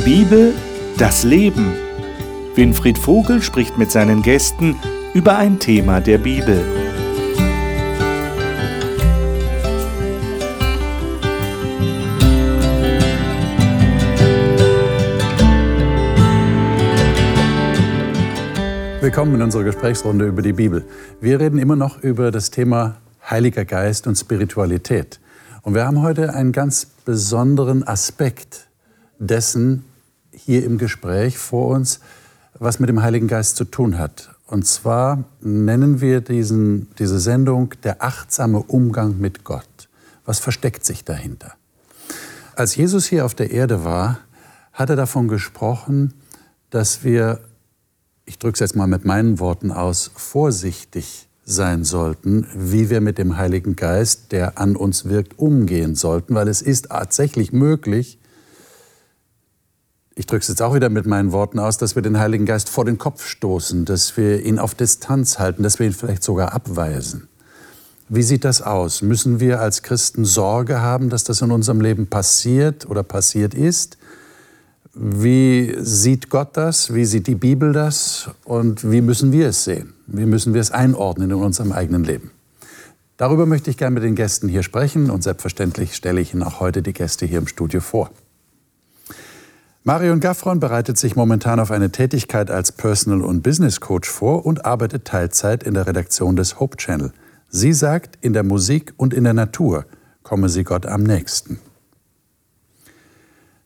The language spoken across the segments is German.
Die Bibel, das Leben. Winfried Vogel spricht mit seinen Gästen über ein Thema der Bibel. Willkommen in unserer Gesprächsrunde über die Bibel. Wir reden immer noch über das Thema Heiliger Geist und Spiritualität. Und wir haben heute einen ganz besonderen Aspekt dessen hier im Gespräch vor uns, was mit dem Heiligen Geist zu tun hat. Und zwar nennen wir diesen, diese Sendung der achtsame Umgang mit Gott. Was versteckt sich dahinter? Als Jesus hier auf der Erde war, hat er davon gesprochen, dass wir, ich drücke es jetzt mal mit meinen Worten aus, vorsichtig sein sollten, wie wir mit dem Heiligen Geist, der an uns wirkt, umgehen sollten, weil es ist tatsächlich möglich, ich drücke es jetzt auch wieder mit meinen Worten aus, dass wir den Heiligen Geist vor den Kopf stoßen, dass wir ihn auf Distanz halten, dass wir ihn vielleicht sogar abweisen. Wie sieht das aus? Müssen wir als Christen Sorge haben, dass das in unserem Leben passiert oder passiert ist? Wie sieht Gott das? Wie sieht die Bibel das? Und wie müssen wir es sehen? Wie müssen wir es einordnen in unserem eigenen Leben? Darüber möchte ich gerne mit den Gästen hier sprechen und selbstverständlich stelle ich Ihnen auch heute die Gäste hier im Studio vor. Marion Gaffron bereitet sich momentan auf eine Tätigkeit als Personal- und Business Coach vor und arbeitet Teilzeit in der Redaktion des Hope Channel. Sie sagt, in der Musik und in der Natur komme sie Gott am nächsten.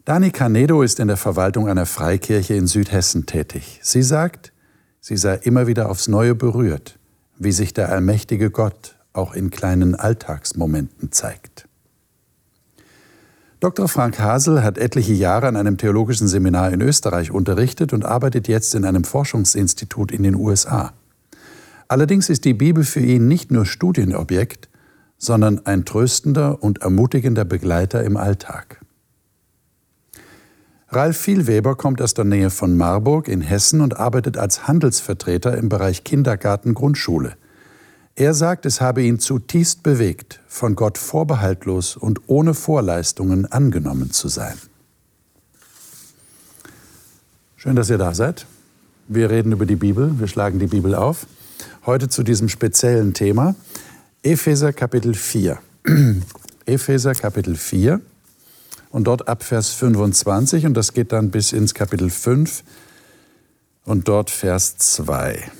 Dani Canedo ist in der Verwaltung einer Freikirche in Südhessen tätig. Sie sagt, sie sei immer wieder aufs Neue berührt, wie sich der allmächtige Gott auch in kleinen Alltagsmomenten zeigt. Dr. Frank Hasel hat etliche Jahre an einem theologischen Seminar in Österreich unterrichtet und arbeitet jetzt in einem Forschungsinstitut in den USA. Allerdings ist die Bibel für ihn nicht nur Studienobjekt, sondern ein tröstender und ermutigender Begleiter im Alltag. Ralf Vielweber kommt aus der Nähe von Marburg in Hessen und arbeitet als Handelsvertreter im Bereich Kindergarten-Grundschule. Er sagt, es habe ihn zutiefst bewegt, von Gott vorbehaltlos und ohne Vorleistungen angenommen zu sein. Schön, dass ihr da seid. Wir reden über die Bibel, wir schlagen die Bibel auf. Heute zu diesem speziellen Thema Epheser Kapitel 4. Epheser Kapitel 4 und dort ab Vers 25 und das geht dann bis ins Kapitel 5 und dort Vers 2.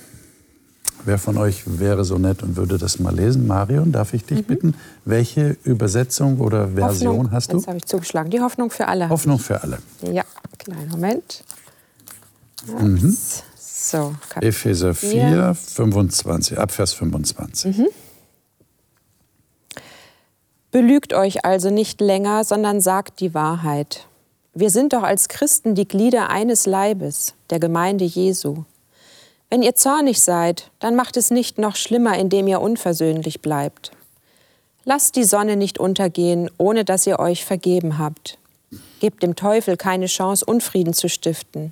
Wer von euch wäre so nett und würde das mal lesen? Marion, darf ich dich mhm. bitten? Welche Übersetzung oder Version Hoffnung. hast du? Jetzt habe ich zugeschlagen. Die Hoffnung für alle. Hoffnung für alle. Ja, kleinen Moment. Mhm. So, Epheser 4, 25, ab Vers 25. Mhm. Belügt euch also nicht länger, sondern sagt die Wahrheit. Wir sind doch als Christen die Glieder eines Leibes, der Gemeinde Jesu. Wenn ihr zornig seid, dann macht es nicht noch schlimmer, indem ihr unversöhnlich bleibt. Lasst die Sonne nicht untergehen, ohne dass ihr euch vergeben habt. Gebt dem Teufel keine Chance, Unfrieden zu stiften.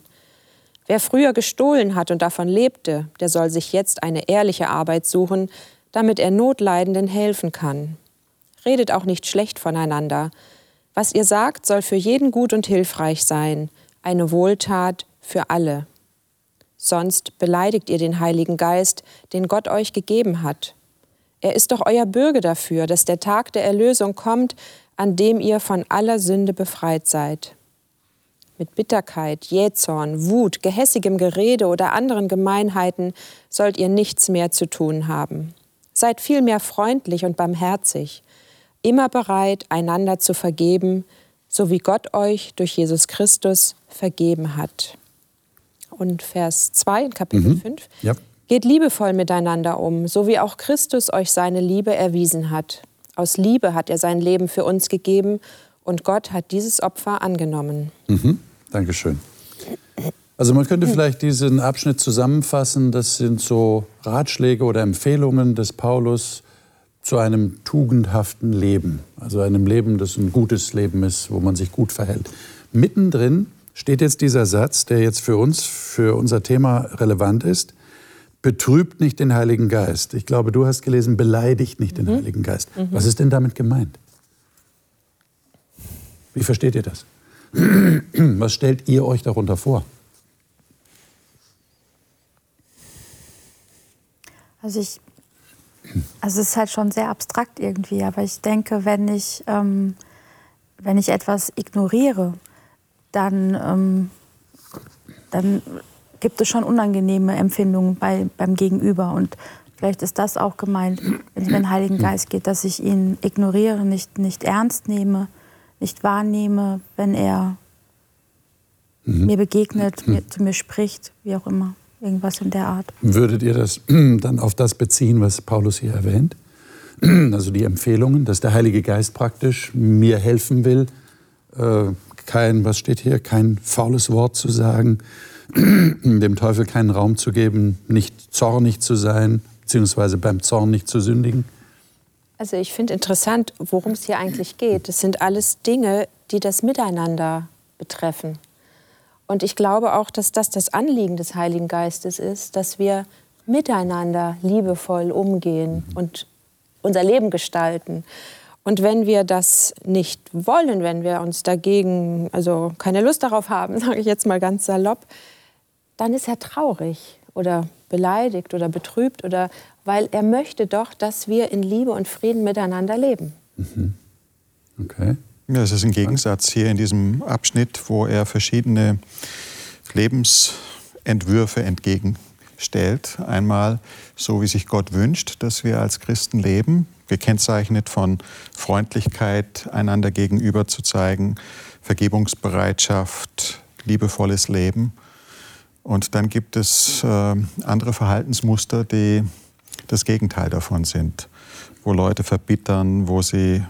Wer früher gestohlen hat und davon lebte, der soll sich jetzt eine ehrliche Arbeit suchen, damit er Notleidenden helfen kann. Redet auch nicht schlecht voneinander. Was ihr sagt, soll für jeden gut und hilfreich sein, eine Wohltat für alle sonst beleidigt ihr den Heiligen Geist, den Gott euch gegeben hat. Er ist doch euer Bürger dafür, dass der Tag der Erlösung kommt, an dem ihr von aller Sünde befreit seid. Mit Bitterkeit, Jähzorn, Wut, gehässigem Gerede oder anderen Gemeinheiten sollt ihr nichts mehr zu tun haben. Seid vielmehr freundlich und barmherzig, immer bereit, einander zu vergeben, so wie Gott euch durch Jesus Christus vergeben hat und Vers 2 in Kapitel mhm. 5. Ja. Geht liebevoll miteinander um, so wie auch Christus euch seine Liebe erwiesen hat. Aus Liebe hat er sein Leben für uns gegeben und Gott hat dieses Opfer angenommen. Mhm. Dankeschön. Also man könnte vielleicht diesen Abschnitt zusammenfassen. Das sind so Ratschläge oder Empfehlungen des Paulus zu einem tugendhaften Leben. Also einem Leben, das ein gutes Leben ist, wo man sich gut verhält. Mittendrin steht jetzt dieser Satz, der jetzt für uns, für unser Thema relevant ist. Betrübt nicht den Heiligen Geist. Ich glaube, du hast gelesen, beleidigt nicht den mhm. Heiligen Geist. Mhm. Was ist denn damit gemeint? Wie versteht ihr das? Was stellt ihr euch darunter vor? Also ich, also es ist halt schon sehr abstrakt irgendwie, aber ich denke, wenn ich, ähm, wenn ich etwas ignoriere, dann, ähm, dann gibt es schon unangenehme Empfindungen bei, beim Gegenüber. Und vielleicht ist das auch gemeint, wenn es mir den Heiligen Geist geht, dass ich ihn ignoriere, nicht, nicht ernst nehme, nicht wahrnehme, wenn er mhm. mir begegnet, mir, zu mir spricht, wie auch immer. Irgendwas in der Art. Würdet ihr das dann auf das beziehen, was Paulus hier erwähnt? Also die Empfehlungen, dass der Heilige Geist praktisch mir helfen will, äh, kein, was steht hier, kein faules Wort zu sagen, dem Teufel keinen Raum zu geben, nicht zornig zu sein, beziehungsweise beim Zorn nicht zu sündigen? Also ich finde interessant, worum es hier eigentlich geht. Es sind alles Dinge, die das Miteinander betreffen. Und ich glaube auch, dass das das Anliegen des Heiligen Geistes ist, dass wir miteinander liebevoll umgehen und unser Leben gestalten. Und wenn wir das nicht wollen, wenn wir uns dagegen, also keine Lust darauf haben, sage ich jetzt mal ganz salopp, dann ist er traurig oder beleidigt oder betrübt oder weil er möchte doch, dass wir in Liebe und Frieden miteinander leben. Mhm. Okay. Ja, es ist ein Gegensatz hier in diesem Abschnitt, wo er verschiedene Lebensentwürfe entgegenstellt. Einmal so, wie sich Gott wünscht, dass wir als Christen leben, gekennzeichnet von Freundlichkeit einander gegenüber zu zeigen, Vergebungsbereitschaft, liebevolles Leben. Und dann gibt es äh, andere Verhaltensmuster, die das Gegenteil davon sind, wo Leute verbittern, wo sie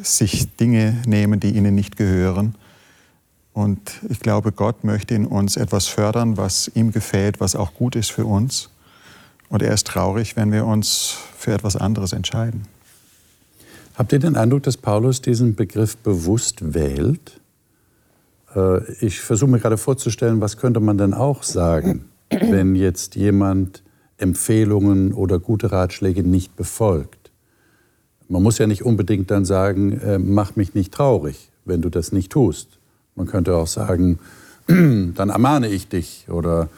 sich Dinge nehmen, die ihnen nicht gehören. Und ich glaube, Gott möchte in uns etwas fördern, was ihm gefällt, was auch gut ist für uns. Und er ist traurig, wenn wir uns für etwas anderes entscheiden. Habt ihr den Eindruck, dass Paulus diesen Begriff bewusst wählt? Äh, ich versuche mir gerade vorzustellen, was könnte man denn auch sagen, wenn jetzt jemand Empfehlungen oder gute Ratschläge nicht befolgt? Man muss ja nicht unbedingt dann sagen, äh, mach mich nicht traurig, wenn du das nicht tust. Man könnte auch sagen, dann ermahne ich dich oder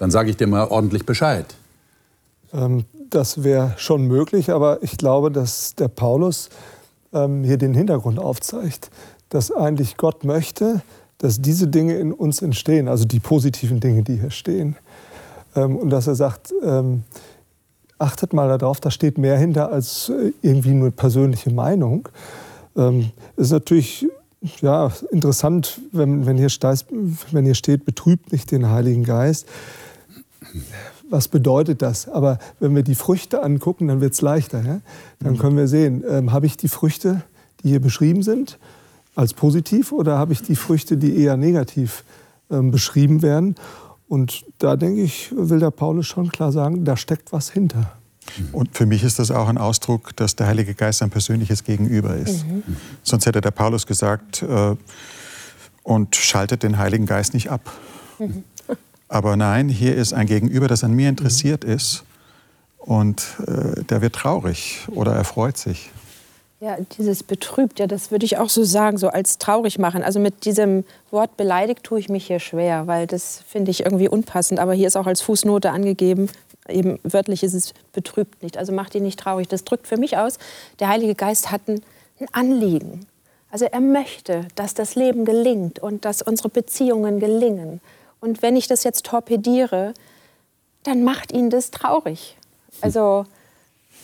dann sage ich dir mal ordentlich Bescheid. Ähm, das wäre schon möglich, aber ich glaube, dass der Paulus ähm, hier den Hintergrund aufzeigt, dass eigentlich Gott möchte, dass diese Dinge in uns entstehen, also die positiven Dinge, die hier stehen. Ähm, und dass er sagt, ähm, achtet mal darauf, da steht mehr hinter als äh, irgendwie nur persönliche Meinung. Ähm, ist natürlich ja, interessant, wenn, wenn, hier steht, wenn hier steht, betrübt nicht den Heiligen Geist. Was bedeutet das? Aber wenn wir die Früchte angucken, dann wird es leichter. Ja? Dann können wir sehen, ähm, habe ich die Früchte, die hier beschrieben sind, als positiv oder habe ich die Früchte, die eher negativ ähm, beschrieben werden? Und da denke ich, will der Paulus schon klar sagen, da steckt was hinter. Und für mich ist das auch ein Ausdruck, dass der Heilige Geist ein persönliches Gegenüber ist. Mhm. Sonst hätte der Paulus gesagt, äh, und schaltet den Heiligen Geist nicht ab. Mhm. Aber nein, hier ist ein Gegenüber, das an mir interessiert mhm. ist und äh, der wird traurig oder er freut sich. Ja, dieses betrübt, ja, das würde ich auch so sagen, so als traurig machen. Also mit diesem Wort beleidigt tue ich mich hier schwer, weil das finde ich irgendwie unpassend. Aber hier ist auch als Fußnote angegeben, eben wörtlich ist es betrübt nicht. Also macht ihn nicht traurig. Das drückt für mich aus, der Heilige Geist hat ein, ein Anliegen. Also er möchte, dass das Leben gelingt und dass unsere Beziehungen gelingen. Und wenn ich das jetzt torpediere, dann macht ihn das traurig. Also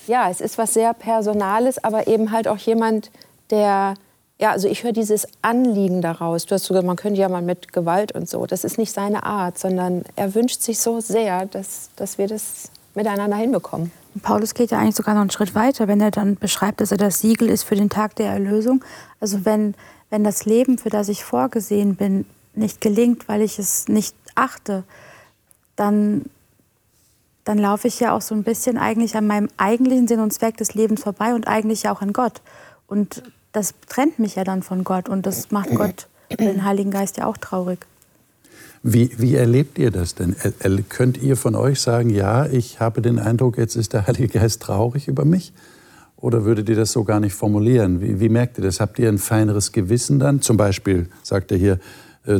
ja, es ist was sehr Personales, aber eben halt auch jemand, der, ja, also ich höre dieses Anliegen daraus. Du hast sogar, man könnte ja mal mit Gewalt und so. Das ist nicht seine Art, sondern er wünscht sich so sehr, dass, dass wir das miteinander hinbekommen. Paulus geht ja eigentlich sogar noch einen Schritt weiter, wenn er dann beschreibt, dass er das Siegel ist für den Tag der Erlösung. Also wenn, wenn das Leben, für das ich vorgesehen bin, nicht gelingt, weil ich es nicht achte, dann dann laufe ich ja auch so ein bisschen eigentlich an meinem eigentlichen Sinn und Zweck des Lebens vorbei und eigentlich ja auch an Gott. Und das trennt mich ja dann von Gott und das macht Gott, den Heiligen Geist ja auch traurig. Wie, wie erlebt ihr das denn? Könnt ihr von euch sagen, ja, ich habe den Eindruck, jetzt ist der Heilige Geist traurig über mich? Oder würdet ihr das so gar nicht formulieren? Wie, wie merkt ihr das? Habt ihr ein feineres Gewissen dann? Zum Beispiel, sagt er hier,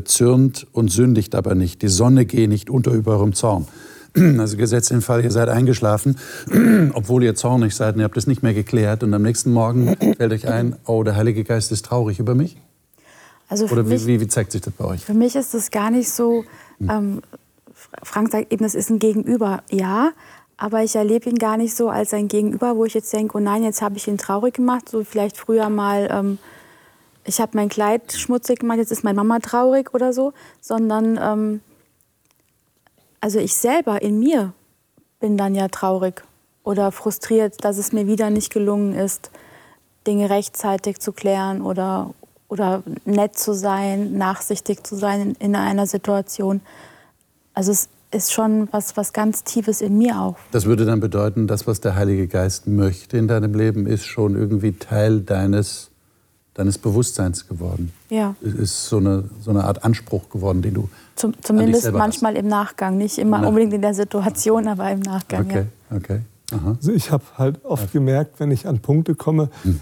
zürnt und sündigt aber nicht. Die Sonne gehe nicht unter über eurem Zorn. Also gesetzt den Fall, ihr seid eingeschlafen, obwohl ihr zornig seid und ihr habt es nicht mehr geklärt und am nächsten Morgen fällt euch ein, oh, der Heilige Geist ist traurig über mich? Also Oder mich, wie, wie, wie, zeigt sich das bei euch? Für mich ist es gar nicht so, hm. ähm, Frank sagt eben, es ist ein Gegenüber, ja, aber ich erlebe ihn gar nicht so als ein Gegenüber, wo ich jetzt denke, oh nein, jetzt habe ich ihn traurig gemacht, so vielleicht früher mal, ähm, ich habe mein Kleid schmutzig gemacht, jetzt ist meine Mama traurig oder so, sondern ähm, also ich selber in mir bin dann ja traurig oder frustriert, dass es mir wieder nicht gelungen ist, Dinge rechtzeitig zu klären oder, oder nett zu sein, nachsichtig zu sein in, in einer Situation. Also es ist schon was, was ganz Tiefes in mir auch. Das würde dann bedeuten, das, was der Heilige Geist möchte in deinem Leben, ist schon irgendwie Teil deines, deines Bewusstseins geworden. Ja. Es ist so eine, so eine Art Anspruch geworden, den du. Zum, zumindest manchmal hast. im Nachgang. Nicht immer Na. unbedingt in der Situation, aber im Nachgang. Okay, ja. okay. Aha. Also ich habe halt oft gemerkt, wenn ich an Punkte komme, hm.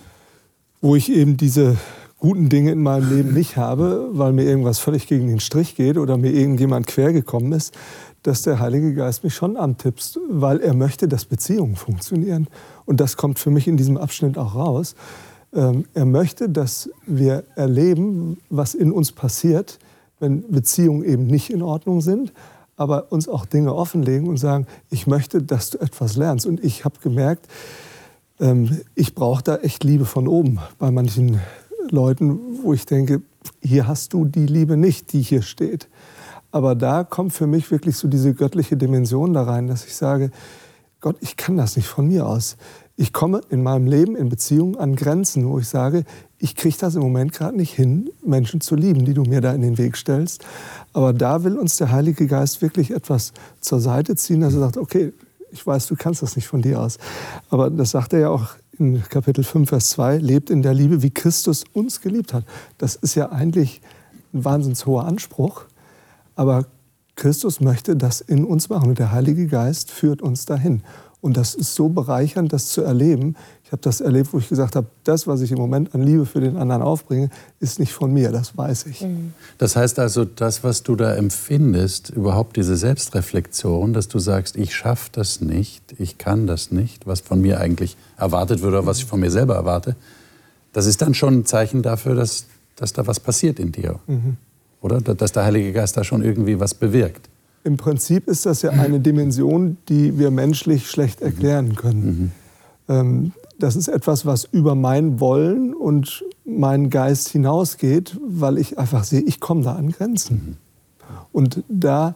wo ich eben diese guten Dinge in meinem Leben nicht habe, weil mir irgendwas völlig gegen den Strich geht oder mir irgendjemand quer gekommen ist, dass der Heilige Geist mich schon antippst, weil er möchte, dass Beziehungen funktionieren. Und das kommt für mich in diesem Abschnitt auch raus. Ähm, er möchte, dass wir erleben, was in uns passiert, wenn Beziehungen eben nicht in Ordnung sind, aber uns auch Dinge offenlegen und sagen, ich möchte, dass du etwas lernst. Und ich habe gemerkt, ähm, ich brauche da echt Liebe von oben bei manchen Leuten, wo ich denke, hier hast du die Liebe nicht, die hier steht. Aber da kommt für mich wirklich so diese göttliche Dimension da rein, dass ich sage, Gott, ich kann das nicht von mir aus. Ich komme in meinem Leben, in Beziehungen an Grenzen, wo ich sage, ich kriege das im Moment gerade nicht hin, Menschen zu lieben, die du mir da in den Weg stellst. Aber da will uns der Heilige Geist wirklich etwas zur Seite ziehen, dass er sagt, okay, ich weiß, du kannst das nicht von dir aus. Aber das sagt er ja auch in Kapitel 5, Vers 2, lebt in der Liebe, wie Christus uns geliebt hat. Das ist ja eigentlich ein wahnsinns hoher Anspruch. Aber Christus möchte das in uns machen und der Heilige Geist führt uns dahin. Und das ist so bereichernd, das zu erleben. Ich habe das erlebt, wo ich gesagt habe, das, was ich im Moment an Liebe für den anderen aufbringe, ist nicht von mir, das weiß ich. Mhm. Das heißt also, das, was du da empfindest, überhaupt diese Selbstreflexion, dass du sagst, ich schaffe das nicht, ich kann das nicht, was von mir eigentlich erwartet wird oder was ich von mir selber erwarte, das ist dann schon ein Zeichen dafür, dass, dass da was passiert in dir. Mhm. Oder? Dass der Heilige Geist da schon irgendwie was bewirkt. Im Prinzip ist das ja eine Dimension, die wir menschlich schlecht erklären können. Mhm. Das ist etwas, was über mein Wollen und meinen Geist hinausgeht, weil ich einfach sehe, ich komme da an Grenzen. Mhm. Und da,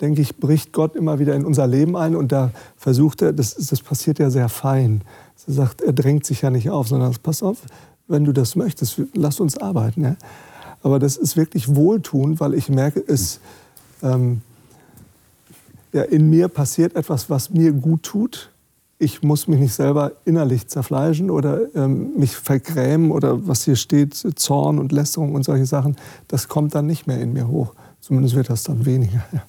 denke ich, bricht Gott immer wieder in unser Leben ein und da versucht er, das, das passiert ja sehr fein. Er sagt, er drängt sich ja nicht auf, sondern pass auf, wenn du das möchtest, lass uns arbeiten. Ja? Aber das ist wirklich wohltuend, weil ich merke, es, ähm, ja, in mir passiert etwas, was mir gut tut. Ich muss mich nicht selber innerlich zerfleischen oder ähm, mich vergrämen oder was hier steht, Zorn und Lästerung und solche Sachen. Das kommt dann nicht mehr in mir hoch. Zumindest wird das dann weniger. Ja.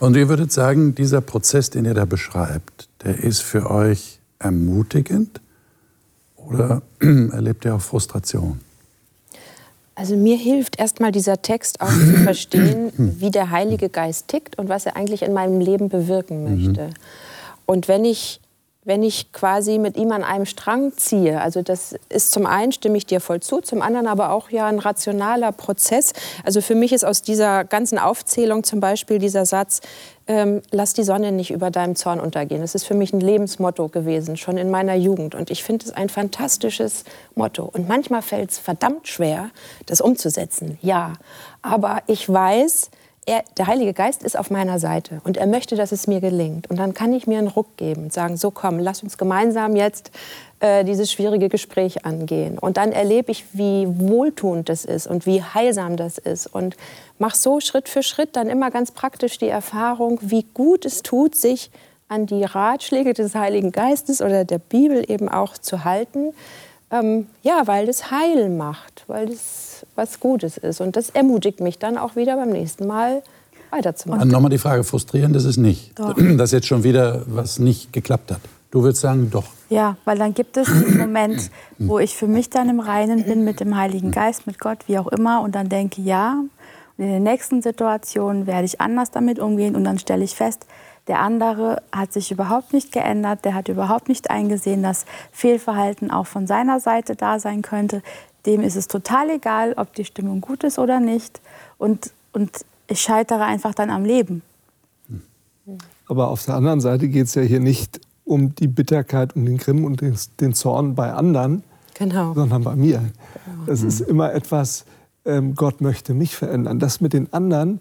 Und ihr würdet sagen, dieser Prozess, den ihr da beschreibt, der ist für euch ermutigend oder erlebt ihr auch Frustration? Also mir hilft erstmal dieser Text auch zu verstehen, wie der Heilige Geist tickt und was er eigentlich in meinem Leben bewirken mhm. möchte. Und wenn ich wenn ich quasi mit ihm an einem Strang ziehe. Also das ist zum einen, stimme ich dir voll zu, zum anderen aber auch ja ein rationaler Prozess. Also für mich ist aus dieser ganzen Aufzählung zum Beispiel dieser Satz, ähm, lass die Sonne nicht über deinem Zorn untergehen. Das ist für mich ein Lebensmotto gewesen, schon in meiner Jugend. Und ich finde es ein fantastisches Motto. Und manchmal fällt es verdammt schwer, das umzusetzen, ja. Aber ich weiß, er, der Heilige Geist ist auf meiner Seite und er möchte, dass es mir gelingt. Und dann kann ich mir einen Ruck geben und sagen, so komm, lass uns gemeinsam jetzt äh, dieses schwierige Gespräch angehen. Und dann erlebe ich, wie wohltuend das ist und wie heilsam das ist. Und mach so Schritt für Schritt dann immer ganz praktisch die Erfahrung, wie gut es tut, sich an die Ratschläge des Heiligen Geistes oder der Bibel eben auch zu halten. Ähm, ja, weil das heil macht, weil das was Gutes ist. Und das ermutigt mich dann auch wieder beim nächsten Mal weiterzumachen. Und nochmal die Frage, frustrierend ist es nicht, Doch. dass jetzt schon wieder was nicht geklappt hat. Du würdest sagen, doch. Ja, weil dann gibt es diesen Moment, wo ich für mich dann im Reinen bin mit dem Heiligen Geist, mit Gott, wie auch immer, und dann denke, ja, in der nächsten Situation werde ich anders damit umgehen und dann stelle ich fest, der andere hat sich überhaupt nicht geändert, der hat überhaupt nicht eingesehen, dass Fehlverhalten auch von seiner Seite da sein könnte. Dem ist es total egal, ob die Stimmung gut ist oder nicht. Und, und ich scheitere einfach dann am Leben. Aber auf der anderen Seite geht es ja hier nicht um die Bitterkeit und den Grimm und den, den Zorn bei anderen, Genau. sondern bei mir. Es ist immer etwas, ähm, Gott möchte mich verändern. Das mit den anderen,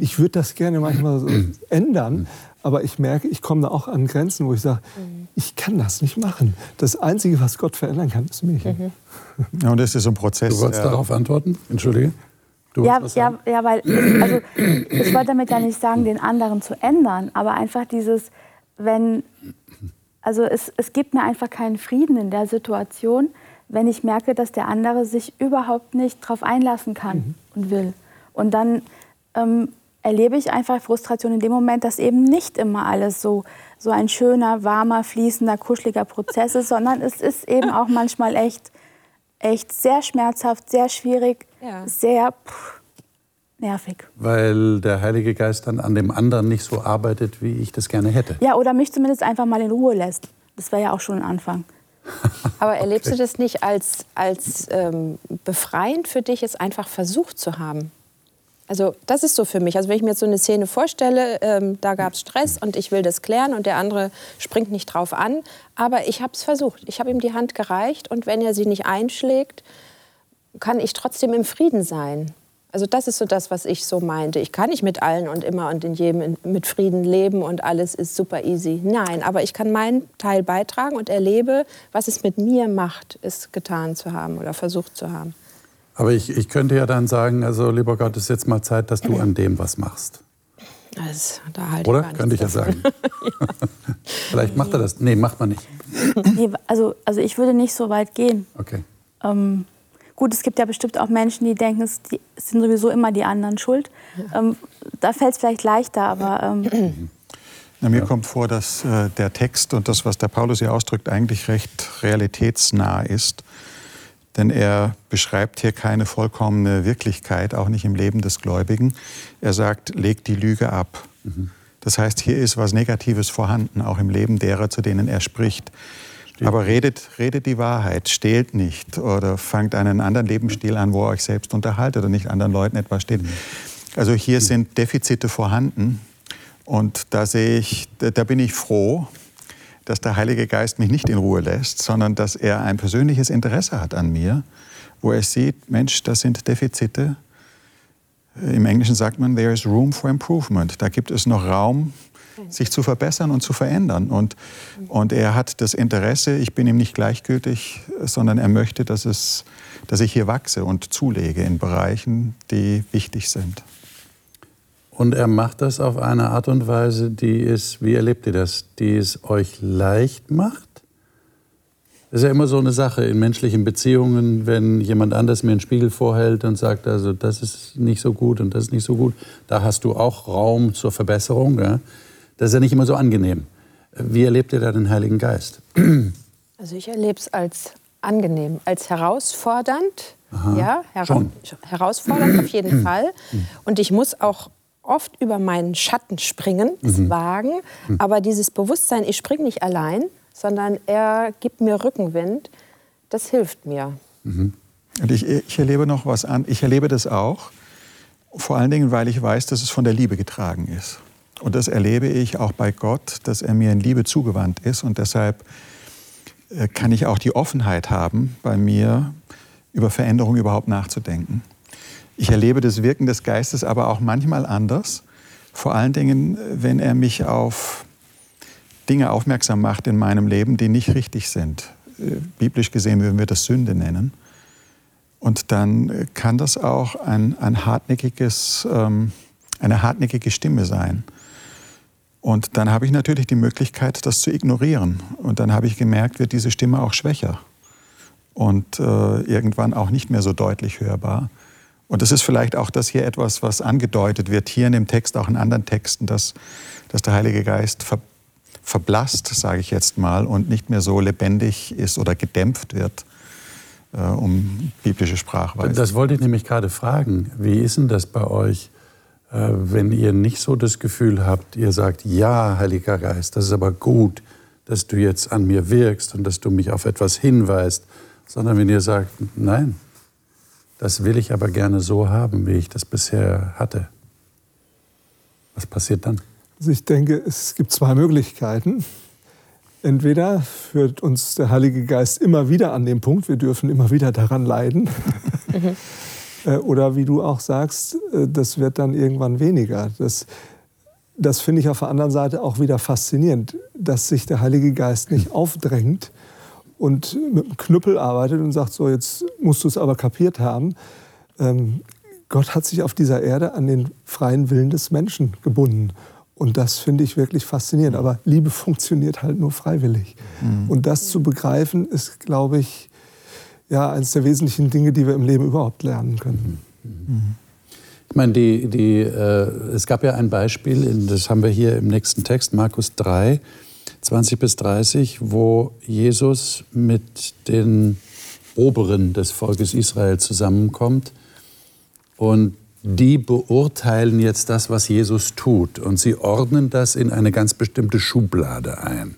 ich würde das gerne manchmal so ändern, aber ich merke, ich komme da auch an Grenzen, wo ich sage, ich kann das nicht machen. Das Einzige, was Gott verändern kann, ist mich. Ja, und das ist so ein Prozess. Du wolltest äh, darauf antworten? Entschuldige. Du Ja, ja, ja, weil also, ich wollte damit ja nicht sagen, den anderen zu ändern, aber einfach dieses, wenn, also es, es gibt mir einfach keinen Frieden in der Situation, wenn ich merke, dass der andere sich überhaupt nicht darauf einlassen kann und will. Und dann ähm, erlebe ich einfach Frustration in dem Moment, dass eben nicht immer alles so, so ein schöner, warmer, fließender, kuscheliger Prozess ist, sondern es ist eben auch manchmal echt, echt sehr schmerzhaft, sehr schwierig, Ja. sehr pff, nervig. Weil der Heilige Geist dann an dem anderen nicht so arbeitet, wie ich das gerne hätte. Ja, oder mich zumindest einfach mal in Ruhe lässt. Das wäre ja auch schon ein Anfang. Aber erlebst du das nicht als, als ähm, befreiend für dich, es einfach versucht zu haben? Also das ist so für mich. Also wenn ich mir jetzt so eine Szene vorstelle, ähm, da gab es Stress und ich will das klären und der andere springt nicht drauf an, aber ich habe es versucht. Ich habe ihm die Hand gereicht und wenn er sie nicht einschlägt, kann ich trotzdem im Frieden sein. Also das ist so das, was ich so meinte. Ich kann nicht mit allen und immer und in jedem in, mit Frieden leben und alles ist super easy. Nein, aber ich kann meinen Teil beitragen und erlebe, was es mit mir macht, es getan zu haben oder versucht zu haben. Aber ich, ich könnte ja dann sagen, also lieber Gott, es ist jetzt mal Zeit, dass du an dem was machst. Das, da halte Oder? ich Könnte ich ja sagen. Vielleicht macht er das. Nee, macht man nicht. Nee, also, also ich würde nicht so weit gehen. Okay. Ähm, gut, es gibt ja bestimmt auch Menschen, die denken, es sind sowieso immer die anderen schuld. Ähm, da fällt es vielleicht leichter, aber ähm, Na, mir kommt vor, dass äh, der Text und das, was der Paulus hier ausdrückt, eigentlich recht realitätsnah ist. Denn er beschreibt hier keine vollkommene Wirklichkeit, auch nicht im Leben des Gläubigen. Er sagt, legt die Lüge ab. Das heißt, hier ist was Negatives vorhanden, auch im Leben derer, zu denen er spricht. Aber redet, redet die Wahrheit, stehlt nicht oder fangt einen anderen Lebensstil an, wo ihr euch selbst unterhaltet oder nicht anderen Leuten etwas steht. Also hier sind Defizite vorhanden und da sehe ich, da bin ich froh, dass der Heilige Geist mich nicht in Ruhe lässt, sondern dass er ein persönliches Interesse hat an mir, wo er sieht, Mensch, das sind Defizite. Im Englischen sagt man, there is room for improvement. Da gibt es noch Raum, sich zu verbessern und zu verändern. Und, und er hat das Interesse, ich bin ihm nicht gleichgültig, sondern er möchte, dass, es, dass ich hier wachse und zulege in Bereichen, die wichtig sind. Und er macht das auf eine Art und Weise, die ist, wie erlebt ihr das, die es euch leicht macht? Das ist ja immer so eine Sache in menschlichen Beziehungen, wenn jemand anders mir einen Spiegel vorhält und sagt, also das ist nicht so gut und das ist nicht so gut, da hast du auch Raum zur Verbesserung. Ja? Das ist ja nicht immer so angenehm. Wie erlebt ihr da den Heiligen Geist? Also ich erlebe es als angenehm, als herausfordernd. Aha, ja, hera schon. herausfordernd auf jeden Fall. Und ich muss auch oft über meinen Schatten springen, es wagen. Aber dieses Bewusstsein, ich springe nicht allein, sondern er gibt mir Rückenwind, das hilft mir. Und ich, ich erlebe noch was an. Ich erlebe das auch, vor allen Dingen, weil ich weiß, dass es von der Liebe getragen ist. Und das erlebe ich auch bei Gott, dass er mir in Liebe zugewandt ist. Und deshalb äh, kann ich auch die Offenheit haben, bei mir über Veränderung überhaupt nachzudenken. Ich erlebe das Wirken des Geistes aber auch manchmal anders. Vor allen Dingen, wenn er mich auf Dinge aufmerksam macht in meinem Leben, die nicht richtig sind. Äh, Biblisch gesehen würden wir das Sünde nennen. Und dann äh, kann das auch ein, ein hartnäckiges, ähm, eine hartnäckige Stimme sein. Und dann habe ich natürlich die Möglichkeit, das zu ignorieren. Und dann habe ich gemerkt, wird diese Stimme auch schwächer und äh, irgendwann auch nicht mehr so deutlich hörbar. Und das ist vielleicht auch das hier etwas, was angedeutet wird, hier in dem Text, auch in anderen Texten, dass, dass der Heilige Geist ver verblasst, sage ich jetzt mal, und nicht mehr so lebendig ist oder gedämpft wird, äh, um biblische Sprachweise. Das wollte ich nämlich gerade fragen. Wie ist denn das bei euch, wenn ihr nicht so das Gefühl habt, ihr sagt, ja, Heiliger Geist, das ist aber gut, dass du jetzt an mir wirkst und dass du mich auf etwas hinweist, sondern wenn ihr sagt, nein, das will ich aber gerne so haben, wie ich das bisher hatte. Was passiert dann? Also ich denke, es gibt zwei Möglichkeiten. Entweder führt uns der Heilige Geist immer wieder an den Punkt, wir dürfen immer wieder daran leiden. Äh, oder wie du auch sagst, äh, das wird dann irgendwann weniger. Das, das finde ich auf der anderen Seite auch wieder faszinierend, dass sich der Heilige Geist nicht aufdrängt und mit dem Knüppel arbeitet und sagt, so jetzt musst du es aber kapiert haben. Ähm, Gott hat sich auf dieser Erde an den freien Willen des Menschen gebunden. Und das finde ich wirklich faszinierend. Aber Liebe funktioniert halt nur freiwillig. Mhm. Und das zu begreifen, ist, glaube ich, ja, eines der wesentlichen Dinge, die wir im Leben überhaupt lernen können. Mhm. Ich meine, die, die, äh, es gab ja ein Beispiel, das haben wir hier im nächsten Text, Markus 3, 20 bis 30, wo Jesus mit den Oberen des Volkes Israel zusammenkommt und die beurteilen jetzt das, was Jesus tut und sie ordnen das in eine ganz bestimmte Schublade ein.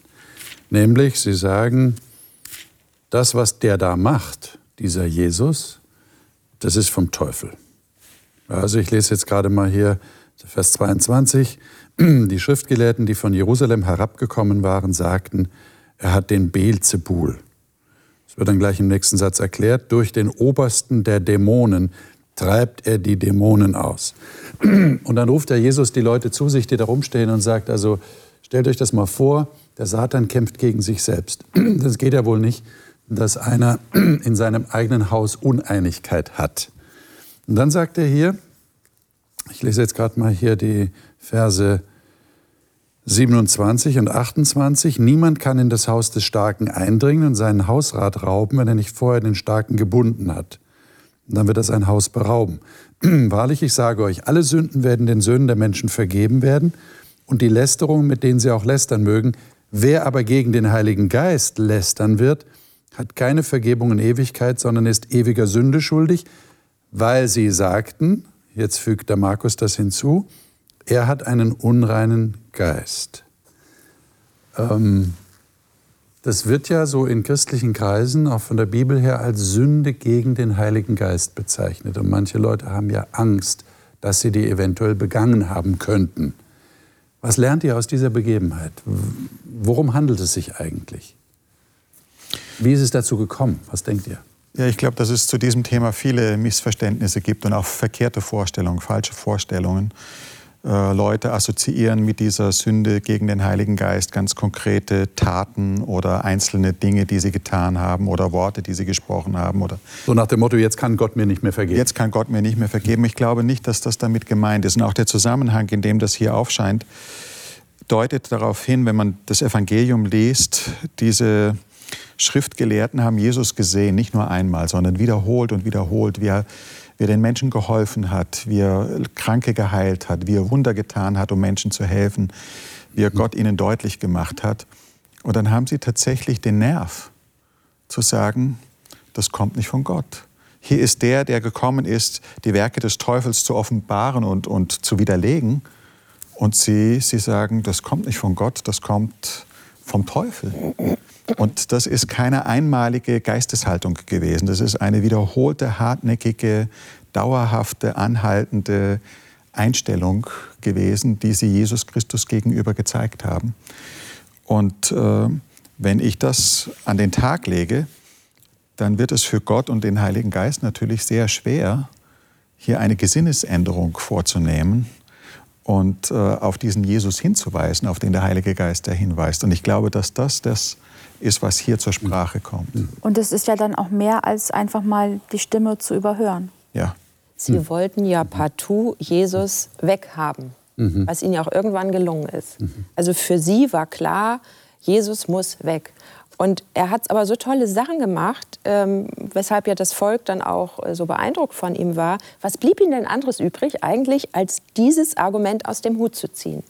Nämlich, sie sagen, das, was der da macht, dieser Jesus, das ist vom Teufel. Also ich lese jetzt gerade mal hier Vers 22. Die Schriftgelehrten, die von Jerusalem herabgekommen waren, sagten, er hat den Beelzebul. Das wird dann gleich im nächsten Satz erklärt, durch den Obersten der Dämonen treibt er die Dämonen aus. Und dann ruft er Jesus die Leute zu sich, die da rumstehen und sagt, also stellt euch das mal vor, der Satan kämpft gegen sich selbst. Das geht ja wohl nicht, dass einer in seinem eigenen Haus Uneinigkeit hat. Und dann sagt er hier, ich lese jetzt gerade mal hier die Verse 27 und 28. Niemand kann in das Haus des Starken eindringen und seinen Hausrat rauben, wenn er nicht vorher den Starken gebunden hat. Und dann wird das ein Haus berauben. Wahrlich, ich sage euch, alle Sünden werden den Söhnen der Menschen vergeben werden und die Lästerungen, mit denen sie auch lästern mögen. Wer aber gegen den Heiligen Geist lästern wird, hat keine Vergebung in Ewigkeit, sondern ist ewiger Sünde schuldig, weil sie sagten, jetzt fügt der Markus das hinzu, er hat einen unreinen Geist. Ähm, das wird ja so in christlichen Kreisen auch von der Bibel her als Sünde gegen den Heiligen Geist bezeichnet. Und manche Leute haben ja Angst, dass sie die eventuell begangen haben könnten. Was lernt ihr aus dieser Begebenheit? Worum handelt es sich eigentlich? Wie ist es dazu gekommen? Was denkt ihr? Ja, ich glaube, dass es zu diesem Thema viele Missverständnisse gibt und auch verkehrte Vorstellungen, falsche Vorstellungen. Äh, Leute assoziieren mit dieser Sünde gegen den Heiligen Geist ganz konkrete Taten oder einzelne Dinge, die sie getan haben oder Worte, die sie gesprochen haben. Oder so nach dem Motto, jetzt kann Gott mir nicht mehr vergeben. Jetzt kann Gott mir nicht mehr vergeben. Ich glaube nicht, dass das damit gemeint ist. Und auch der Zusammenhang, in dem das hier aufscheint, deutet darauf hin, wenn man das Evangelium liest, diese Schriftgelehrten haben Jesus gesehen, nicht nur einmal, sondern wiederholt und wiederholt, wie er, wie er den Menschen geholfen hat, wie er Kranke geheilt hat, wie er Wunder getan hat, um Menschen zu helfen, wie er Gott ihnen deutlich gemacht hat. Und dann haben sie tatsächlich den Nerv zu sagen, das kommt nicht von Gott. Hier ist der, der gekommen ist, die Werke des Teufels zu offenbaren und, und zu widerlegen. Und sie, sie sagen, das kommt nicht von Gott, das kommt vom Teufel. Und das ist keine einmalige Geisteshaltung gewesen. Das ist eine wiederholte, hartnäckige, dauerhafte, anhaltende Einstellung gewesen, die sie Jesus Christus gegenüber gezeigt haben. Und äh, wenn ich das an den Tag lege, dann wird es für Gott und den Heiligen Geist natürlich sehr schwer, hier eine Gesinnesänderung vorzunehmen und äh, auf diesen Jesus hinzuweisen, auf den der Heilige Geist der hinweist. Und ich glaube, dass das das ist, was hier zur Sprache kommt. Und es ist ja dann auch mehr als einfach mal die Stimme zu überhören. Ja. Sie hm. wollten ja partout Jesus weghaben, mhm. was ihnen ja auch irgendwann gelungen ist. Mhm. Also für sie war klar, Jesus muss weg. Und er hat aber so tolle Sachen gemacht, ähm, weshalb ja das Volk dann auch äh, so beeindruckt von ihm war. Was blieb ihnen denn anderes übrig, eigentlich, als dieses Argument aus dem Hut zu ziehen?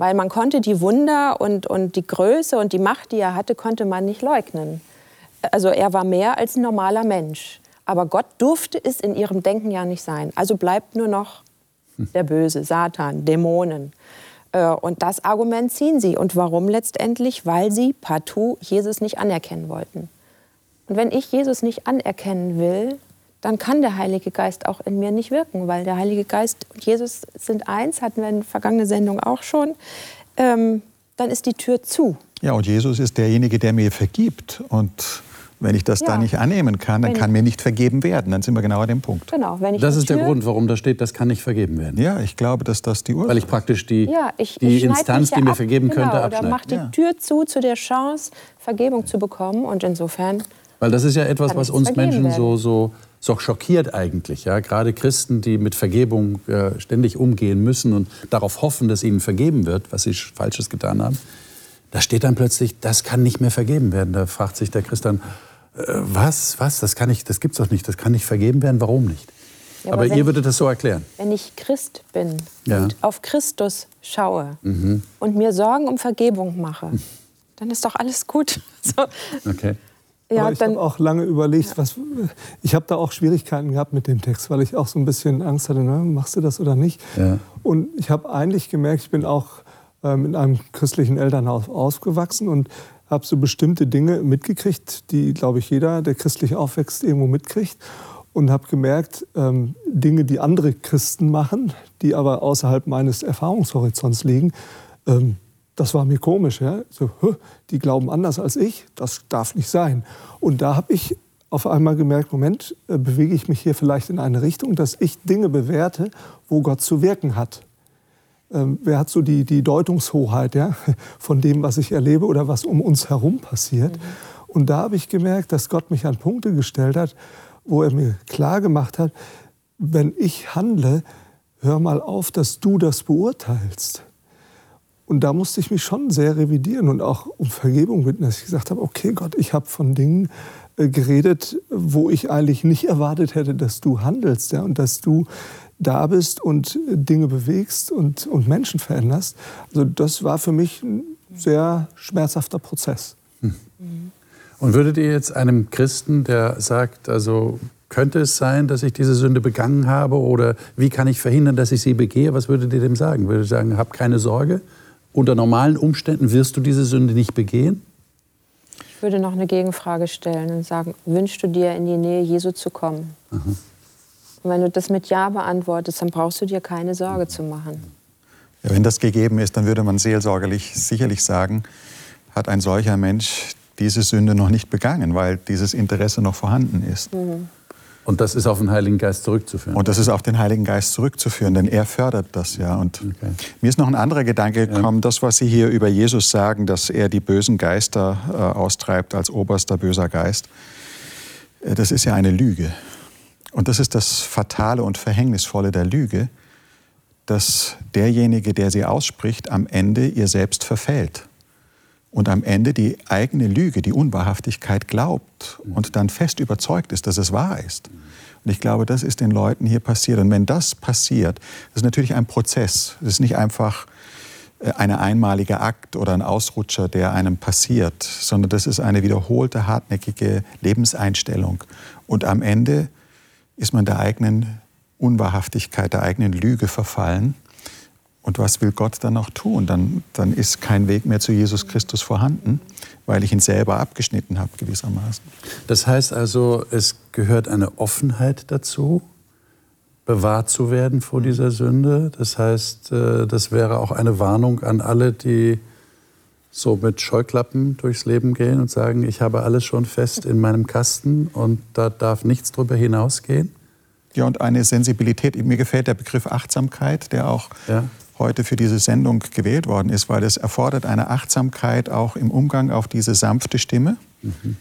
Weil man konnte die Wunder und, und die Größe und die Macht, die er hatte, konnte man nicht leugnen. Also er war mehr als ein normaler Mensch. Aber Gott durfte es in ihrem Denken ja nicht sein. Also bleibt nur noch der Böse, Satan, Dämonen. Äh, und das Argument ziehen sie. Und warum letztendlich? Weil sie partout Jesus nicht anerkennen wollten. Und wenn ich Jesus nicht anerkennen will, dann kann der Heilige Geist auch in mir nicht wirken, weil der Heilige Geist und Jesus sind eins, hatten wir in der vergangenen Sendung auch schon. Ähm, dann ist die Tür zu. Ja, und Jesus ist derjenige, der mir vergibt. Und wenn ich das ja. da nicht annehmen kann, dann wenn kann mir nicht vergeben werden. Dann sind wir genau an dem Punkt. Genau, wenn ich das ist Tür der Grund, warum da steht, das kann nicht vergeben werden. Ja, ich glaube, dass das die Ursache Weil ich praktisch die, ja, ich, die ich Instanz, die mir vergeben genau, könnte, abschneide. Oder macht die Tür zu, zu der Chance, Vergebung zu bekommen. Und insofern. Weil das ist ja etwas, was uns Menschen so, so, so schockiert eigentlich. Ja? Gerade Christen, die mit Vergebung äh, ständig umgehen müssen und darauf hoffen, dass ihnen vergeben wird, was sie Falsches getan haben. Da steht dann plötzlich, das kann nicht mehr vergeben werden. Da fragt sich der Christ dann, äh, was, was, das kann ich, das gibt's doch nicht, das kann nicht vergeben werden, warum nicht? Ja, aber, aber ihr würdet das so erklären. Wenn ich Christ bin ja. und auf Christus schaue mhm. und mir Sorgen um Vergebung mache, dann ist doch alles gut. So. Okay. Ja, Aber ich habe auch lange überlegt, was, ich habe da auch Schwierigkeiten gehabt mit dem Text, weil ich auch so ein bisschen Angst hatte, ne, machst du das oder nicht? Ja. Und ich habe eigentlich gemerkt, ich bin auch ähm, in einem christlichen Elternhaus aufgewachsen und habe so bestimmte Dinge mitgekriegt, die, glaube ich, jeder, der christlich aufwächst, irgendwo mitkriegt. Und habe gemerkt, ähm, Dinge, die andere Christen machen, die aber außerhalb meines Erfahrungshorizonts liegen, ähm, das war mir komisch. Ja? So, die glauben anders als ich, das darf nicht sein. Und da habe ich auf einmal gemerkt, Moment, äh, bewege ich mich hier vielleicht in eine Richtung, dass ich Dinge bewerte, wo Gott zu wirken hat. Ähm, wer hat so die, die Deutungshoheit ja, von dem, was ich erlebe oder was um uns herum passiert? Mhm. Und da habe ich gemerkt, dass Gott mich an Punkte gestellt hat, wo er mir klar gemacht hat, wenn ich handle, hör mal auf, dass du das beurteilst. Und da musste ich mich schon sehr revidieren und auch um Vergebung bitten, dass ich gesagt habe, okay Gott, ich habe von Dingen äh, geredet, wo ich eigentlich nicht erwartet hätte, dass du handelst ja, und dass du da bist und äh, Dinge bewegst und, und Menschen veränderst. Also das war für mich ein sehr schmerzhafter Prozess. Hm. Und würdet ihr jetzt einem Christen, der sagt, also könnte es sein, dass ich diese Sünde begangen habe oder wie kann ich verhindern, dass ich sie begehe, was würdet ihr dem sagen? Würdet ihr sagen, hab keine Sorge, unter normalen Umständen wirst du diese Sünde nicht begehen? Ich würde noch eine Gegenfrage stellen und sagen, wünschst du dir in die Nähe Jesu zu kommen? Aha. Und wenn du das mit Ja beantwortest, dann brauchst du dir keine Sorge zu machen. Ja, wenn das gegeben ist, dann würde man seelsorgerlich sicherlich sagen, hat ein solcher Mensch diese Sünde noch nicht begangen, weil dieses Interesse noch vorhanden ist. Mhm. Und das ist auf den Heiligen Geist zurückzuführen. Und das ist auf den Heiligen Geist zurückzuführen, denn er fördert das ja. Und okay. mir ist noch ein anderer Gedanke gekommen, ja. das, was Sie hier über Jesus sagen, dass er die bösen Geister äh, austreibt als oberster böser Geist, äh, das ist ja eine Lüge. Und das ist das Fatale und Verhängnisvolle der Lüge, dass derjenige, der sie ausspricht, am Ende ihr selbst verfällt und am Ende die eigene Lüge, die Unwahrhaftigkeit glaubt und dann fest überzeugt ist, dass es wahr ist. Und ich glaube, das ist den Leuten hier passiert. Und wenn das passiert, das ist natürlich ein Prozess. Es ist nicht einfach äh, ein einmaliger Akt oder ein Ausrutscher, der einem passiert, sondern das ist eine wiederholte, hartnäckige Lebenseinstellung. Und am Ende ist man der eigenen Unwahrhaftigkeit, der eigenen Lüge verfallen und was will Gott dann noch tun? Dann, dann ist kein Weg mehr zu Jesus Christus vorhanden, weil ich ihn selber abgeschnitten habe gewissermaßen. Das heißt also, es gehört eine Offenheit dazu, bewahrt zu werden vor dieser Sünde. Das heißt, äh, das wäre auch eine Warnung an alle, die so mit Scheuklappen durchs Leben gehen und sagen, ich habe alles schon fest in meinem Kasten und da darf nichts drüber hinausgehen. Ja, und eine Sensibilität. Mir gefällt der Begriff Achtsamkeit, der auch ja heute für diese Sendung gewählt worden ist, weil es erfordert eine Achtsamkeit auch im Umgang auf diese sanfte Stimme, mhm.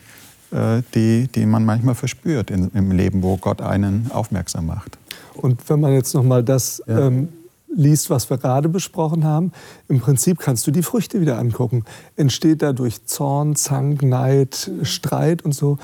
äh, die, die man manchmal verspürt in, im Leben, wo Gott einen aufmerksam macht. Und wenn man jetzt noch mal das ja. ähm, liest, was wir gerade besprochen haben, im Prinzip kannst du die Früchte wieder angucken. Entsteht dadurch Zorn, Zank, Neid, Streit und so.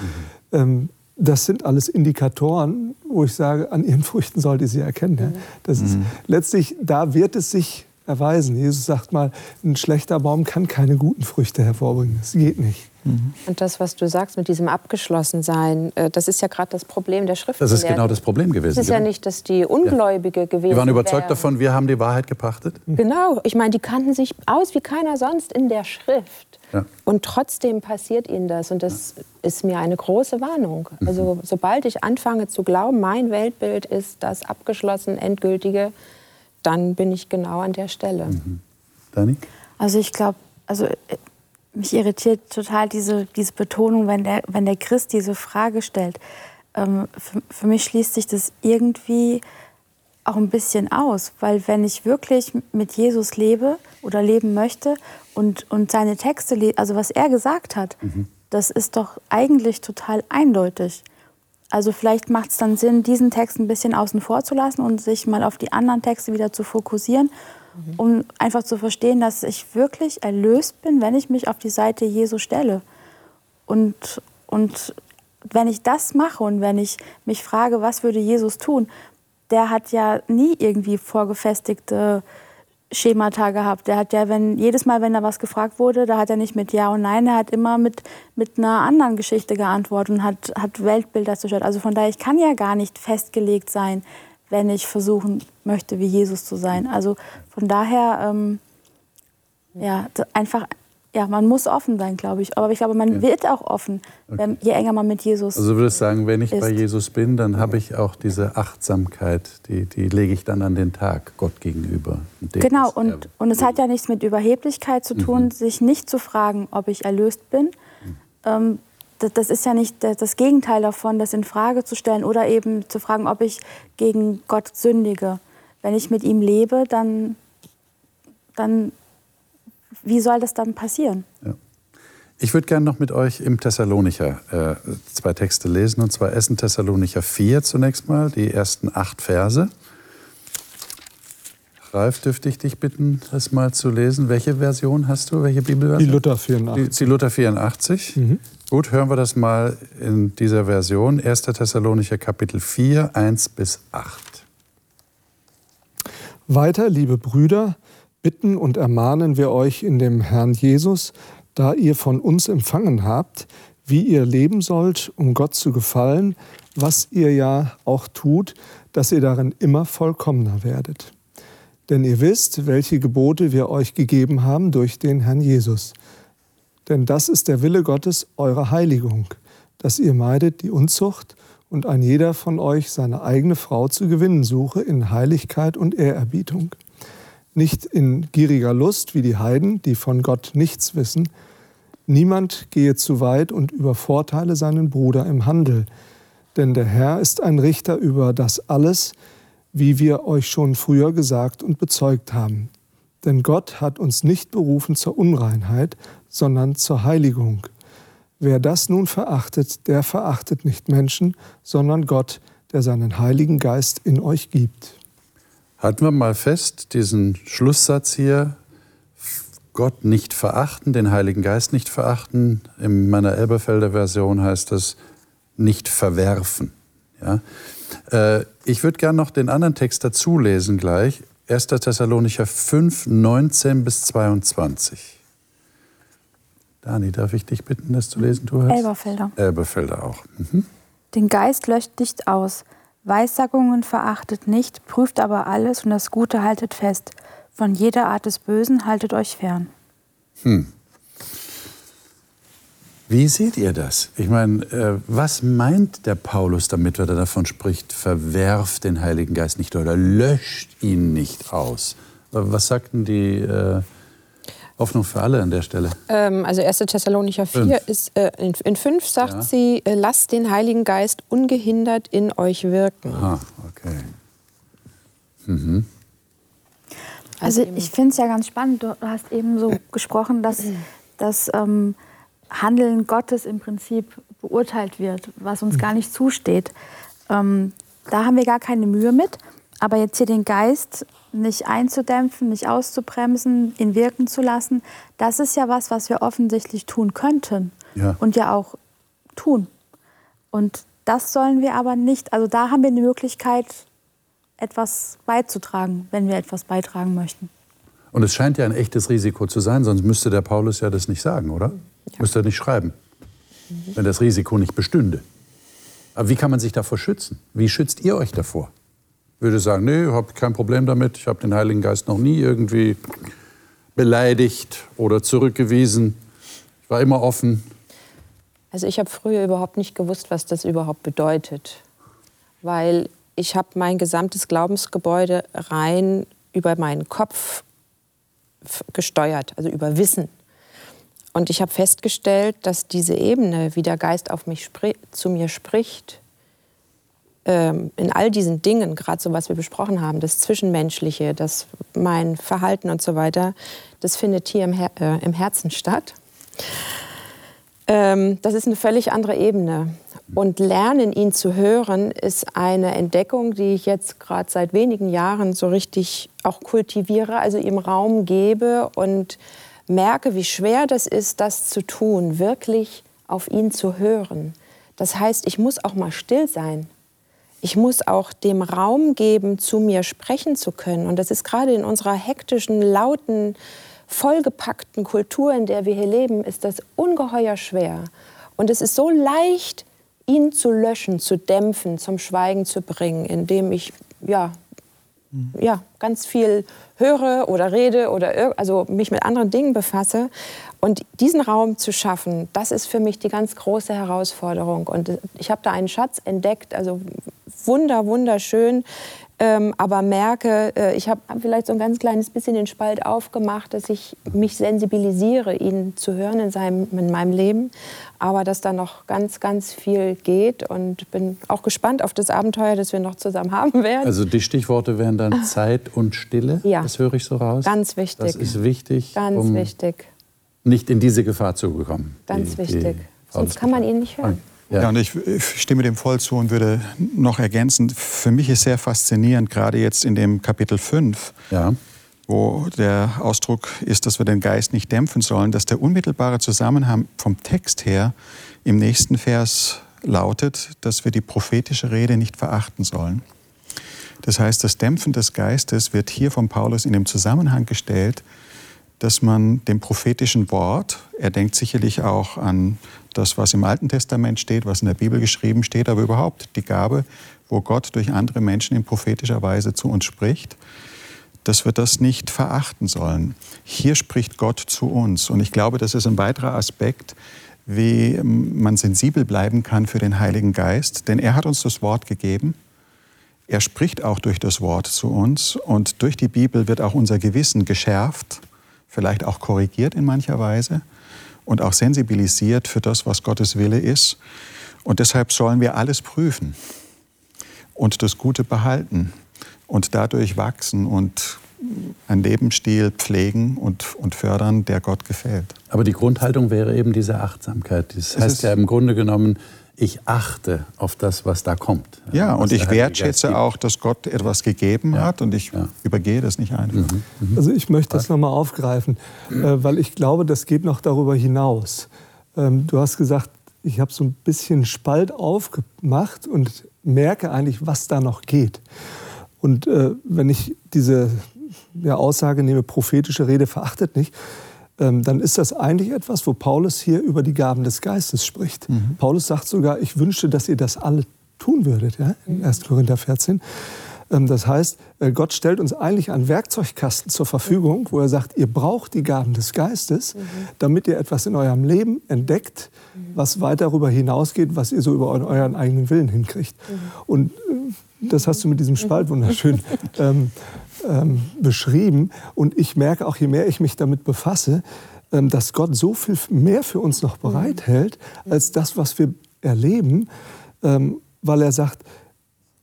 Mhm. Ähm, das sind alles Indikatoren, wo ich sage, an ihren Früchten sollt ihr sie erkennen. Ja. Das ist, mhm. Letztlich, da wird es sich erweisen. Jesus sagt mal, ein schlechter Baum kann keine guten Früchte hervorbringen. Das geht nicht. Und das, was du sagst mit diesem Abgeschlossensein, äh, das ist ja gerade das Problem der Schrift. Das ist genau das Problem gewesen. Es ist ja genau. nicht, dass die Ungläubige ja. gewesen Die waren überzeugt wären. davon, wir haben die Wahrheit gepachtet. Genau. Ich meine, die kannten sich aus wie keiner sonst in der Schrift. Ja. Und trotzdem passiert ihnen das. Und das ja. ist mir eine große Warnung. Mhm. Also sobald ich anfange zu glauben, mein Weltbild ist das abgeschlossen, endgültige, dann bin ich genau an der Stelle. Mhm. Dani? Also ich glaube, also mich irritiert total diese, diese Betonung, wenn der, wenn der Christ diese Frage stellt. Ähm, für, für mich schließt sich das irgendwie auch ein bisschen aus, weil wenn ich wirklich mit Jesus lebe oder leben möchte und, und seine Texte, also was er gesagt hat, mhm. das ist doch eigentlich total eindeutig. Also vielleicht macht es dann Sinn, diesen Text ein bisschen außen vor zu lassen und sich mal auf die anderen Texte wieder zu fokussieren. Um einfach zu verstehen, dass ich wirklich erlöst bin, wenn ich mich auf die Seite Jesu stelle. Und, und wenn ich das mache und wenn ich mich frage, was würde Jesus tun, der hat ja nie irgendwie vorgefestigte Schemata gehabt. Der hat ja, wenn jedes Mal, wenn er was gefragt wurde, da hat er nicht mit Ja und Nein, er hat immer mit, mit einer anderen Geschichte geantwortet und hat, hat Weltbilder zerstört. Also von daher, ich kann ja gar nicht festgelegt sein, wenn ich versuchen möchte, wie Jesus zu sein. Also von daher, ähm, ja, einfach ja, man muss offen sein, glaube ich. Aber ich glaube, man ja. wird auch offen, wenn, je enger man mit Jesus Also du würdest sagen, wenn ich ist. bei Jesus bin, dann habe ich auch diese Achtsamkeit, die, die lege ich dann an den Tag Gott gegenüber. Genau, und, und es hat ja nichts mit Überheblichkeit zu tun, mhm. sich nicht zu fragen, ob ich erlöst bin. Mhm. Ähm, das, ist ja nicht das Gegenteil davon, das in Frage zu stellen oder eben zu fragen, ob ich gegen Gott sündige. Wenn ich mit ihm lebe, dann, dann wie soll das dann passieren? Ja. Ich würde gerne noch mit euch im Thessalonicher äh, zwei Texte lesen, und zwar Essen Thessalonicher 4 zunächst mal, die ersten acht Verse. Ralf, dürfte ich dich bitten, das mal zu lesen. Welche Version hast du? Welche Bibelversion? Die Luther 84. Die, die Luther 84. Mhm. Gut, hören wir das mal in dieser Version. 1. Thessalonicher Kapitel 4, 1 bis 8. Weiter, liebe Brüder, bitten und ermahnen wir euch in dem Herrn Jesus, da ihr von uns empfangen habt, wie ihr leben sollt, um Gott zu gefallen, was ihr ja auch tut, dass ihr darin immer vollkommener werdet. Denn ihr wisst, welche Gebote wir euch gegeben haben durch den Herrn Jesus. Denn das ist der Wille Gottes, eure Heiligung, dass ihr meidet die Unzucht und ein jeder von euch seine eigene Frau zu gewinnen suche in Heiligkeit und Ehrerbietung nicht in gieriger Lust wie die Heiden, die von Gott nichts wissen. Niemand gehe zu weit und übervorteile seinen Bruder im Handel, denn der Herr ist ein Richter über das alles, wie wir euch schon früher gesagt und bezeugt haben. Denn Gott hat uns nicht berufen zur Unreinheit, sondern zur Heiligung. Wer das nun verachtet, der verachtet nicht Menschen, sondern Gott, der seinen Heiligen Geist in euch gibt. Halten wir mal fest, diesen Schlusssatz hier, Gott nicht verachten, den Heiligen Geist nicht verachten. In meiner Elberfelder Version heißt das nicht verwerfen. Ja? Äh, ich würde gerne noch den anderen Text dazu lesen gleich. 1. Thessalonicher 5, 19 bis 22. Dani, darf ich dich bitten, das zu lesen? Du hast? Elberfelder. Elberfelder auch. Mhm. Den Geist löscht nicht aus. Weissagungen verachtet nicht, prüft aber alles und das Gute haltet fest. Von jeder Art des Bösen haltet euch fern. Hm. Wie seht ihr das? Ich meine, äh, was meint der Paulus damit, wenn er davon spricht, verwerft den Heiligen Geist nicht oder löscht ihn nicht aus? Was sagten die äh, Hoffnung für alle an der Stelle. Ähm, also 1. Thessalonicher 4 fünf. ist, äh, in, in 5 sagt ja. sie, äh, lasst den Heiligen Geist ungehindert in euch wirken. Aha, okay. Mhm. Also, ich finde es ja ganz spannend, du hast eben so gesprochen, dass das ähm, Handeln Gottes im Prinzip beurteilt wird, was uns gar nicht zusteht. Ähm, da haben wir gar keine Mühe mit. Aber jetzt hier den Geist nicht einzudämpfen, nicht auszubremsen, ihn wirken zu lassen, das ist ja was, was wir offensichtlich tun könnten ja. und ja auch tun. Und das sollen wir aber nicht. Also da haben wir die Möglichkeit, etwas beizutragen, wenn wir etwas beitragen möchten. Und es scheint ja ein echtes Risiko zu sein, sonst müsste der Paulus ja das nicht sagen, oder? Ja. Müsste er nicht schreiben, mhm. wenn das Risiko nicht bestünde. Aber wie kann man sich davor schützen? Wie schützt ihr euch davor? Ich würde sagen, nee, habe kein Problem damit. Ich habe den Heiligen Geist noch nie irgendwie beleidigt oder zurückgewiesen. Ich war immer offen. Also ich habe früher überhaupt nicht gewusst, was das überhaupt bedeutet, weil ich habe mein gesamtes Glaubensgebäude rein über meinen Kopf gesteuert, also über Wissen. Und ich habe festgestellt, dass diese Ebene, wie der Geist auf mich zu mir spricht, ähm, in all diesen Dingen, gerade so was wir besprochen haben, das Zwischenmenschliche, das mein Verhalten und so weiter, das findet hier im, Her äh, im Herzen statt. Ähm, das ist eine völlig andere Ebene. Und lernen, ihn zu hören, ist eine Entdeckung, die ich jetzt gerade seit wenigen Jahren so richtig auch kultiviere, also ihm Raum gebe und merke, wie schwer das ist, das zu tun, wirklich auf ihn zu hören. Das heißt, ich muss auch mal still sein. Ich muss auch dem Raum geben, zu mir sprechen zu können. Und das ist gerade in unserer hektischen, lauten, vollgepackten Kultur, in der wir hier leben, ist das ungeheuer schwer. Und es ist so leicht, ihn zu löschen, zu dämpfen, zum Schweigen zu bringen, indem ich ja, ja, ganz viel höre oder rede oder also mich mit anderen Dingen befasse. Und diesen Raum zu schaffen, das ist für mich die ganz große Herausforderung. Und ich habe da einen Schatz entdeckt, also wunder, wunderschön, ähm, aber merke, äh, ich habe vielleicht so ein ganz kleines bisschen den Spalt aufgemacht, dass ich mich sensibilisiere, ihn zu hören in, seinem, in meinem Leben, aber dass da noch ganz, ganz viel geht und bin auch gespannt auf das Abenteuer, das wir noch zusammen haben werden. Also die Stichworte wären dann Zeit und Stille, ja. das höre ich so raus. Ganz wichtig. Das ist wichtig, ganz um wichtig. nicht in diese Gefahr zu bekommen. Ganz die, wichtig, die sonst kann man ihn nicht hören. Ja. ja, und ich, ich stimme dem voll zu und würde noch ergänzen, für mich ist sehr faszinierend, gerade jetzt in dem Kapitel 5, ja. wo der Ausdruck ist, dass wir den Geist nicht dämpfen sollen, dass der unmittelbare Zusammenhang vom Text her im nächsten Vers lautet, dass wir die prophetische Rede nicht verachten sollen. Das heißt, das Dämpfen des Geistes wird hier von Paulus in dem Zusammenhang gestellt, dass man dem prophetischen Wort, er denkt sicherlich auch an das, was im Alten Testament steht, was in der Bibel geschrieben steht, aber überhaupt die Gabe, wo Gott durch andere Menschen in prophetischer Weise zu uns spricht, dass wir das nicht verachten sollen. Hier spricht Gott zu uns. Und ich glaube, das ist ein weiterer Aspekt, wie man sensibel bleiben kann für den Heiligen Geist. Denn er hat uns das Wort gegeben. Er spricht auch durch das Wort zu uns. Und durch die Bibel wird auch unser Gewissen geschärft, vielleicht auch korrigiert in mancher Weise und auch sensibilisiert für das, was Gottes Wille ist. Und deshalb sollen wir alles prüfen und das Gute behalten und dadurch wachsen und einen Lebensstil pflegen und, und fördern, der Gott gefällt. Aber die Grundhaltung wäre eben diese Achtsamkeit. Das heißt ja im Grunde genommen, ich achte auf das, was da kommt. Ja, und ich wertschätze auch, dass Gott etwas gegeben ja. hat und ich ja. übergehe das nicht einfach. Mhm. Mhm. Also ich möchte das nochmal aufgreifen, äh, weil ich glaube, das geht noch darüber hinaus. Ähm, du hast gesagt, ich habe so ein bisschen Spalt aufgemacht und merke eigentlich, was da noch geht. Und äh, wenn ich diese Aussage nehme, prophetische Rede verachtet nicht, dann ist das eigentlich etwas, wo Paulus hier über die Gaben des Geistes spricht. Mhm. Paulus sagt sogar, ich wünschte, dass ihr das alle tun würdet, ja, in 1. Korinther 14. Ähm, das heißt, äh, Gott stellt uns eigentlich einen Werkzeugkasten zur Verfügung, wo er sagt, ihr braucht die Gaben des Geistes, mhm. damit ihr etwas in eurem Leben entdeckt, mhm. was weit darüber hinausgeht, was ihr so über euren eigenen Willen hinkriegt. Mhm. Und äh, das hast du mit diesem Spalt wunderschön ähm, ähm, beschrieben. Und ich merke auch, je mehr ich mich damit befasse, ähm, dass Gott so viel mehr für uns noch bereithält, als das, was wir erleben, ähm, weil er sagt,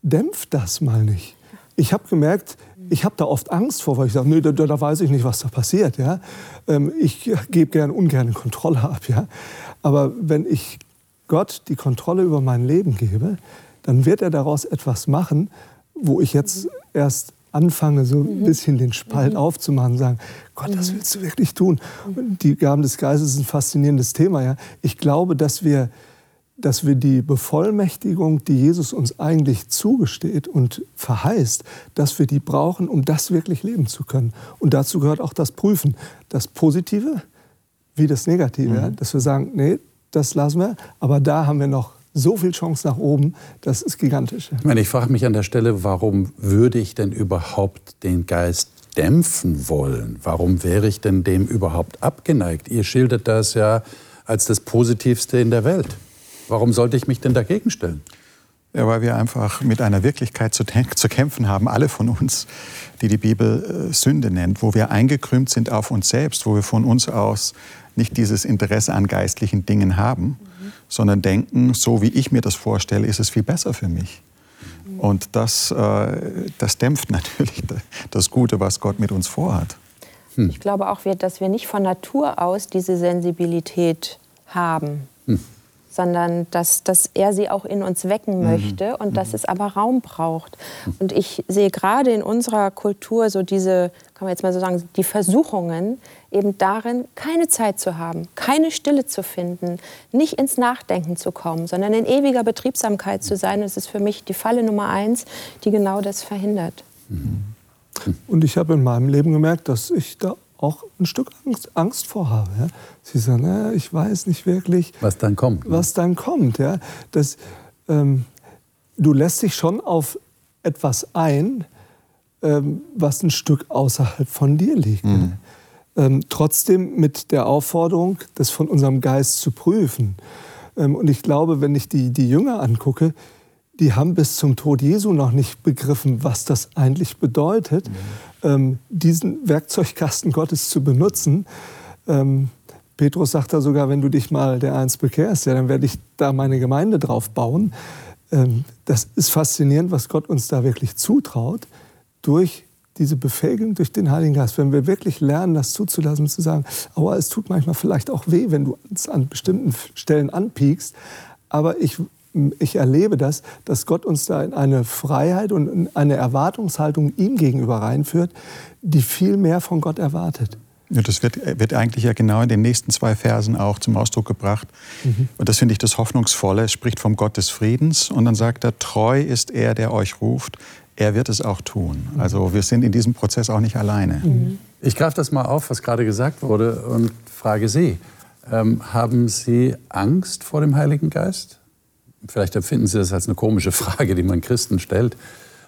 dämpft das mal nicht. Ich habe gemerkt, ich habe da oft Angst vor, weil ich sage, nee, da, da, weiß ich nicht, was da passiert. Ja? Ähm, ich gebe gern ungern Kontrolle ab. Ja? Aber wenn ich Gott die Kontrolle über mein Leben gebe, dann wird er daraus etwas machen, wo ich jetzt erst anfange, so ein mhm. bisschen den Spalt mhm. aufzumachen, sagen, Gott, das mhm. willst du wirklich tun. Und die Gaben des Geistes ist ein faszinierendes Thema. Ja? Ich glaube, dass wir dass wir die Bevollmächtigung, die Jesus uns eigentlich zugesteht und verheißt, dass wir die brauchen, um das wirklich leben zu können. Und dazu gehört auch das Prüfen, das Positive wie das Negative, mhm. dass wir sagen, nee, das lassen wir, aber da haben wir noch so viel Chance nach oben, das ist gigantisch. Ich meine, ich frage mich an der Stelle, warum würde ich denn überhaupt den Geist dämpfen wollen? Warum wäre ich denn dem überhaupt abgeneigt? Ihr schildert das ja als das Positivste in der Welt. Warum sollte ich mich denn dagegen stellen? Ja, weil wir einfach mit einer Wirklichkeit zu, zu, kämpfen haben, alle von uns, die die Bibel äh, Sünde nennt, wo wir eingekrümmt sind auf uns selbst, wo wir von uns aus nicht dieses Interesse an geistlichen Dingen haben, mhm. Sondern denken, so wie ich mir das vorstelle, ist es viel besser für mich. Und das, äh, das dämpft natürlich das Gute, was Gott mit uns vorhat. Hm. Ich glaube auch, dass wir nicht von Natur aus diese Sensibilität haben. Hm sondern dass, dass er sie auch in uns wecken mhm. möchte und mhm. dass es aber Raum braucht. Und ich sehe gerade in unserer Kultur so diese, kann man jetzt mal so sagen, die Versuchungen eben darin, keine Zeit zu haben, keine Stille zu finden, nicht ins Nachdenken zu kommen, sondern in ewiger Betriebsamkeit zu sein. Das ist für mich die Falle Nummer eins, die genau das verhindert. Und ich habe in meinem Leben gemerkt, dass ich da auch ein Stück Angst, Angst vor habe. Ja. Sie sagen, na, ich weiß nicht wirklich, was dann kommt. Ne? Was dann kommt. Ja. Das, ähm, du lässt dich schon auf etwas ein, ähm, was ein Stück außerhalb von dir liegt. Mhm. Ähm, trotzdem mit der Aufforderung, das von unserem Geist zu prüfen. Ähm, und ich glaube, wenn ich die, die Jünger angucke, die haben bis zum Tod Jesu noch nicht begriffen, was das eigentlich bedeutet. Mhm ähm, diesen Werkzeugkasten Gottes zu benutzen. Ähm, Petrus sagt da sogar, wenn du dich mal der eins bekehrst, ja, dann werde ich da meine Gemeinde drauf bauen. Ähm, das ist faszinierend, was Gott uns da wirklich zutraut, durch diese Befähigung durch den Heiligen Geist. Wenn wir wirklich lernen, das zuzulassen, zu sagen, aber es tut manchmal vielleicht auch weh, wenn du es an bestimmten Stellen anpiekst, aber ich ich erlebe das, dass Gott uns da in eine Freiheit und in eine Erwartungshaltung ihm gegenüber reinführt, die viel mehr von Gott erwartet. Ja, das wird, wird eigentlich ja genau in den nächsten zwei Versen auch zum Ausdruck gebracht. Mhm. Und das finde ich das Hoffnungsvolle. Es spricht vom Gott des Friedens und dann sagt er, treu ist er, der euch ruft. Er wird es auch tun. Mhm. Also wir sind in diesem Prozess auch nicht alleine. Mhm. Ich greife das mal auf, was gerade gesagt wurde und frage Sie, ähm, haben Sie Angst vor dem Heiligen Geist? Vielleicht empfinden Sie das als eine komische Frage, die man Christen stellt,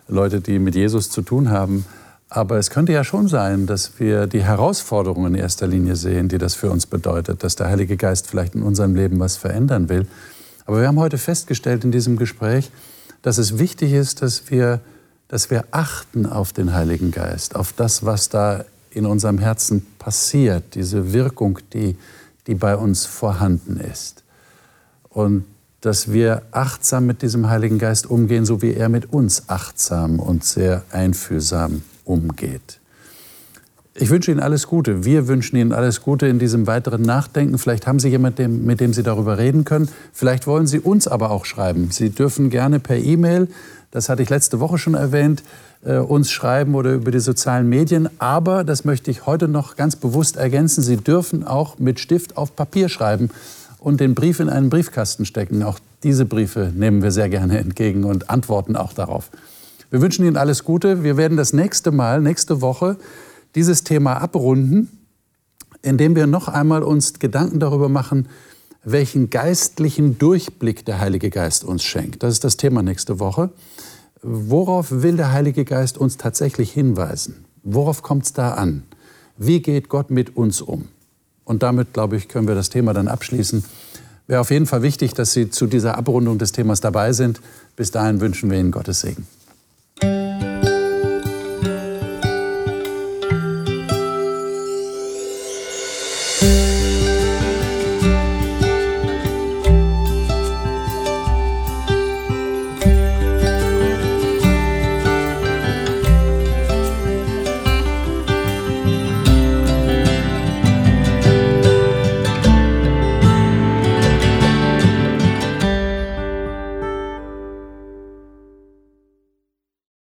Leute, die mit Jesus zu tun haben. Aber es könnte ja schon sein, dass wir die Herausforderungen in erster Linie sehen, die das für uns bedeutet, dass der Heilige Geist vielleicht in unserem Leben was verändern will. Aber wir haben heute festgestellt in diesem Gespräch, dass es wichtig ist, dass wir, dass wir achten auf den Heiligen Geist, auf das, was da in unserem Herzen passiert, diese Wirkung, die, die bei uns vorhanden ist. Und dass wir achtsam mit diesem Heiligen Geist umgehen, so wie er mit uns achtsam und sehr einfühlsam umgeht. Ich wünsche Ihnen alles Gute. Wir wünschen Ihnen alles Gute in diesem weiteren Nachdenken. Vielleicht haben Sie jemanden, mit dem Sie darüber reden können. Vielleicht wollen Sie uns aber auch schreiben. Sie dürfen gerne per E-Mail, das hatte ich letzte Woche schon erwähnt, äh, uns schreiben oder über die sozialen Medien. Aber, das möchte ich heute noch ganz bewusst ergänzen, Sie dürfen auch mit Stift auf Papier schreiben und den Brief in einen Briefkasten stecken. Auch diese Briefe nehmen wir sehr gerne entgegen und antworten auch darauf. Wir wünschen Ihnen alles Gute. Wir werden das nächste Mal, nächste Woche, dieses Thema abrunden, indem wir noch einmal uns Gedanken darüber machen, welchen geistlichen Durchblick der Heilige Geist uns schenkt. Das ist das Thema nächste Woche. Worauf will der Heilige Geist uns tatsächlich hinweisen? Worauf kommt es da an? Wie geht Gott mit uns um? Und damit, glaube ich, können wir das Thema dann abschließen. Wäre auf jeden Fall wichtig, dass Sie zu dieser Abrundung des Themas dabei sind. Bis dahin wünschen wir Ihnen Gottes Segen.